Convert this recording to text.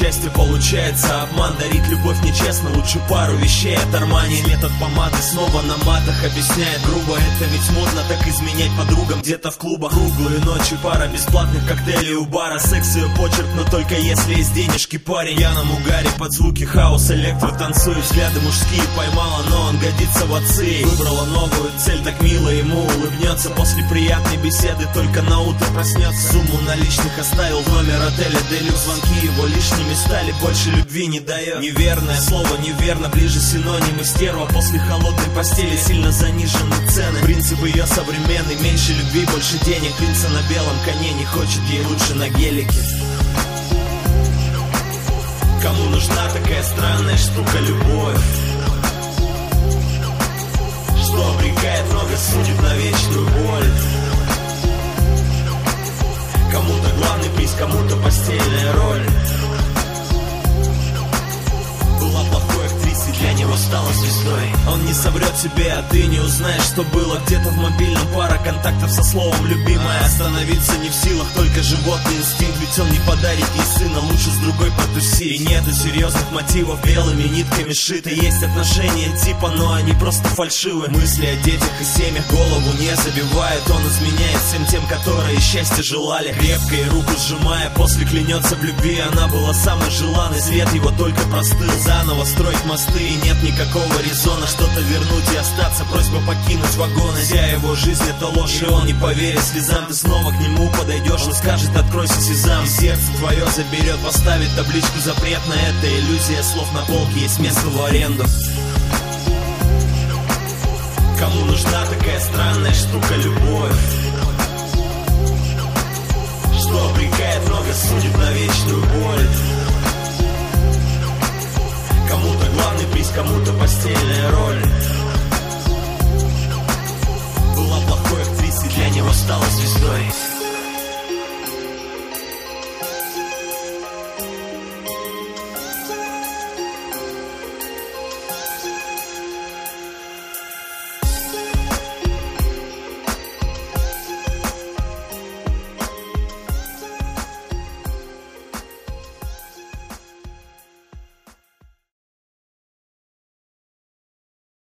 счастье получается Обман. Дарит любовь нечестно Лучше пару вещей. От Армани Нет помады снова на матах Объясняет. Грубо, это ведь модно Так изменять подругам. Где-то в клубах Круглые ночи, пара бесплатных коктейлей у бара. Секс ее почерк, но только если есть денежки. Парень Я на угаре под звуки хаос, электро танцую. Взгляды мужские поймала, но он годится в отцы. Выбрала новую цель, так мило ему улыбнется. После приятной беседы только на утро проснется. Сумму наличных оставил в номер отеля. Делюкс Звонки его лишними стали, больше любви не дает. Неверное слово, неверно, ближе синонимы Стерва. После холодной постели сильно занижены цены. Принцип ее современный, меньше любви, больше денег. Принца на белом коне не хочет ей лучше на гелике. Кому нужна такая странная штука любовь стала звездой Он не соврет тебе, а ты не узнаешь, что было Где-то в мобильном пара контактов со словом «любимая» Остановиться не в силах, только животный инстинкт Ведь он не подарит ей сына, лучше с другой потусить И нету серьезных мотивов, белыми нитками шиты Есть отношения типа, но они просто фальшивы. Мысли о детях и семьях голову не забивают. Он изменяет всем тем, которые счастья желали. Крепко и руку сжимая, после клянется в любви. Она была самой желанной, свет его только простыл Заново строить мосты. И нет никакого резона Что-то вернуть и остаться, просьба покинуть вагон Вся его жизнь это ложь, и он не поверит слезам. Ты снова к нему подойдешь, он скажет, откройся сезам И сердце твое заберет, поставит табличку запретно Это иллюзия слов на полке, есть место в аренду. Кому нужна такая странная штука любовь? Что обрекает много судеб на вечную кому-то постельная роль. Была плохой актрисой, для него стала звездой.